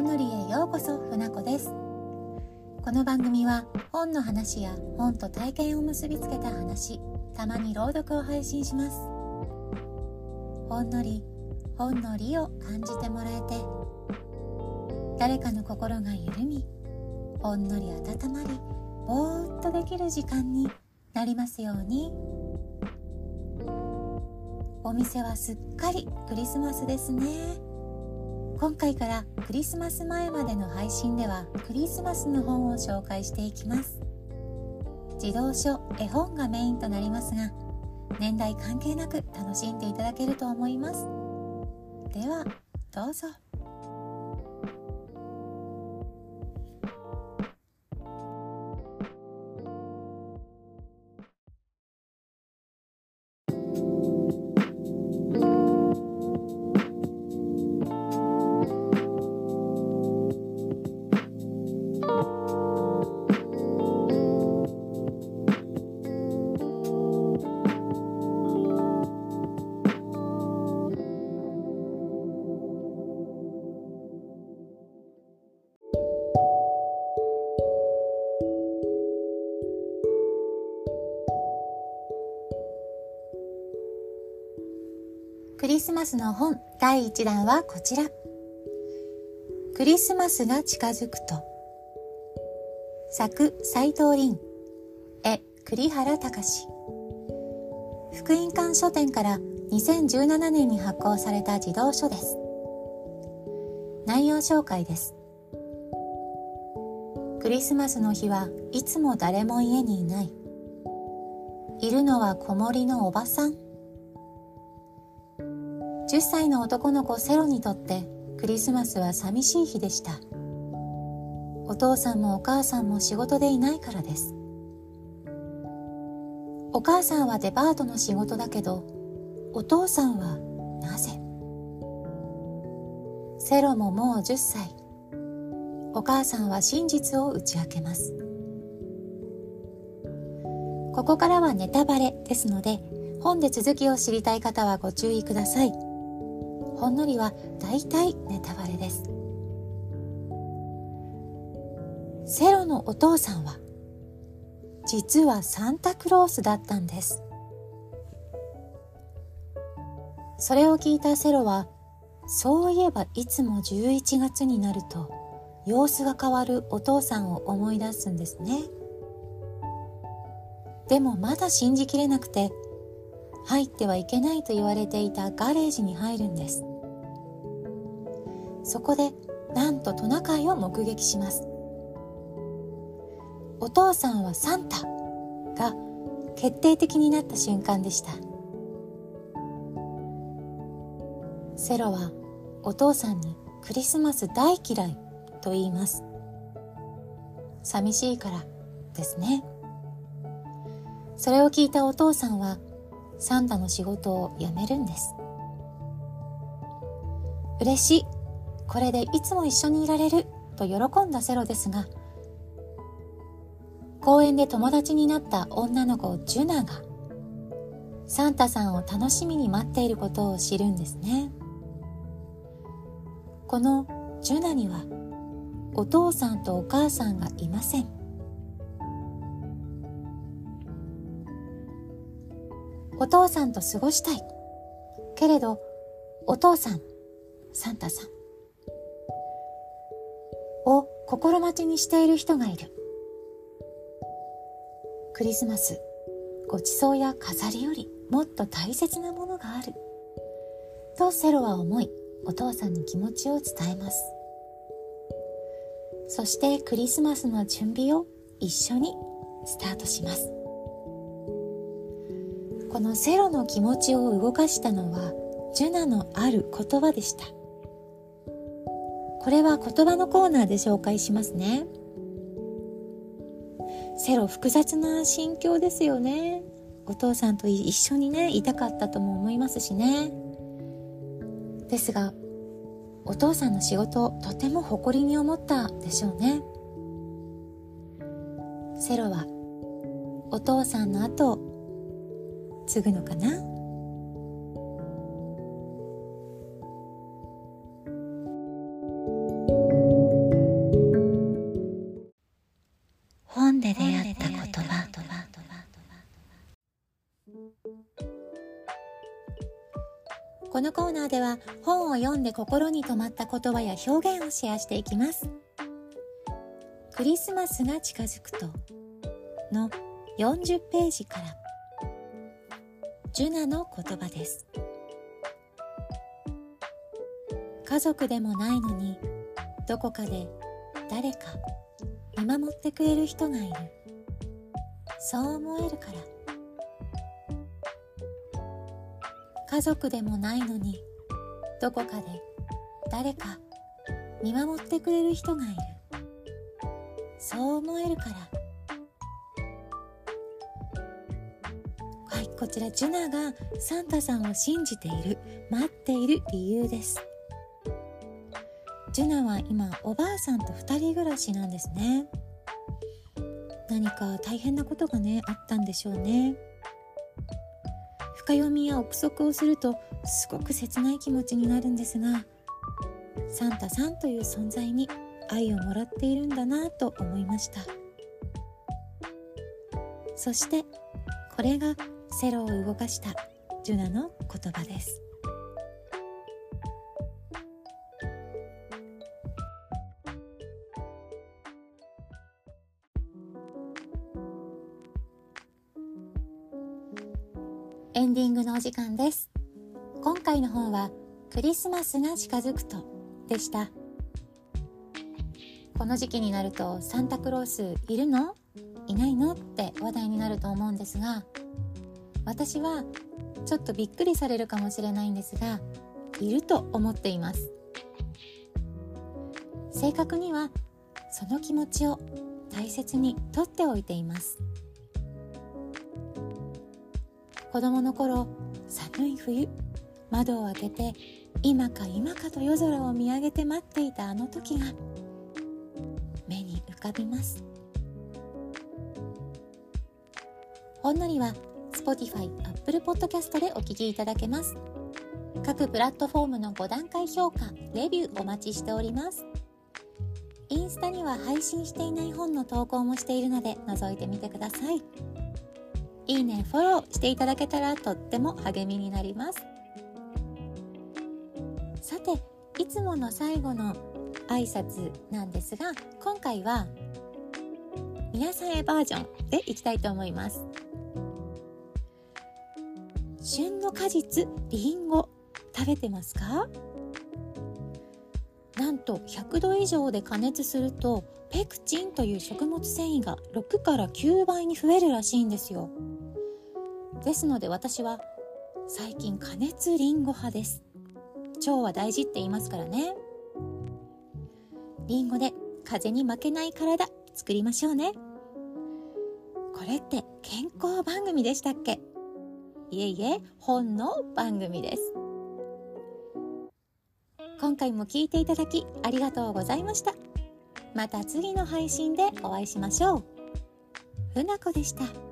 んのりへようこそ船子です。この番組は本の話や本と体験を結びつけた話たまに朗読を配信します。ほんのり本のりを感じてもらえて誰かの心が緩みほんのり温まりぼーっとできる時間になりますように。お店はすっかりクリスマスですね。今回からクリスマス前までの配信ではクリスマスの本を紹介していきます。児童書絵本がメインとなりますが年代関係なく楽しんでいただけると思います。ではどうぞ。リスマスの本第1弾はこちら。クリスマスが近づくと。作斎藤凛。絵栗原隆。福音館書店から2017年に発行された児童書です。内容紹介です。クリスマスの日はいつも誰も家にいない。いるのは子守のおばさん。10歳の男の子セロにとってクリスマスは寂しい日でした。お父さんもお母さんも仕事でいないからです。お母さんはデパートの仕事だけどお父さんはなぜ？セロももう10歳。お母さんは真実を打ち明けます。ここからはネタバレですので本で続きを知りたい方はご注意ください。ほんのりは大体ネタバレです。セロのお父さんは実はサンタクロースだったんです。それを聞いたセロはそういえばいつも11月になると様子が変わるお父さんを思い出すんですね。でもまだ信じきれなくて入ってはいけないと言われていたガレージに入るんです。そこでなんとトナカイを目撃します。お父さんはサンタが決定的になった瞬間でした。セロはお父さんにクリスマス大嫌いと言います。寂しいからですね。それを聞いたお父さんはサンタの仕事を辞めるんです。嬉しい。これでいつも一緒にいられると喜んだセロですが公園で友達になった女の子ジュナがサンタさんを楽しみに待っていることを知るんですね。このジュナにはお父さんとお母さんがいません。お父さんと過ごしたい。けれどお父さんサンタさん。心待ちにしている人がいる。クリスマス、ごちそうや飾りよりもっと大切なものがある。とセロは思い、お父さんに気持ちを伝えます。そしてクリスマスの準備を一緒にスタートします。このセロの気持ちを動かしたのは、ジュナのある言葉でした。これは言葉のコーナーで紹介しますね。セロ複雑な心境ですよね。お父さんと一緒にね、いたかったとも思いますしね。ですが、お父さんの仕事とても誇りに思ったでしょうね。セロはお父さんの後継ぐのかな？このコーナーでは本を読んで心に留まった言葉や表現をシェアしていきます。クリスマスが近づくとの40ページからジュナの言葉です。家族でもないのにどこかで誰か見守ってくれる人がいる。そう思えるから。家族でもないのにどこかで誰か見守ってくれる人がいる。そう思えるから。はいこちらジュナがサンタさんを信じている待っている理由です。ジュナは今おばあさんと2人暮らしなんですね。何か大変なことがねあったんでしょうね。深読みや憶測をするとすごく切ない気持ちになるんですがサンタさんという存在に愛をもらっているんだなと思いました。そしてこれがセロを動かしたジュナの言葉です。エンディングのお時間です。今回の本はクリスマスが近づくとでした。この時期になるとサンタクロースいるの？いないの？って話題になると思うんですが私はちょっとびっくりされるかもしれないんですがいると思っています。正確にはその気持ちを大切にとっておいています。子供の頃寒い冬窓を開けて今か今かと夜空を見上げて待っていたあの時が目に浮かびます。ほんのりは Spotify、Apple Podcast でお聴きいただけます。各プラットフォームの5段階評価、レビューお待ちしております。インスタには配信していない本の投稿もしているので覗いてみてください。いいね、フォローしていただけたらとっても励みになります。さて、いつもの最後の挨拶なんですが、今回は皆さんへバージョンでいきたいと思います。旬の果実、りんご、食べてますか？なんと100度以上で加熱するとペクチンという食物繊維が6から9倍に増えるらしいんですよですので私は最近加熱りんご派です。腸は大事って言いますからね。りんごで風に負けない体作りましょうね。これって健康番組でしたっけ？いえいえ本の番組です。今回も聞いていただきありがとうございました。また次の配信でお会いしましょう。ふなこでした。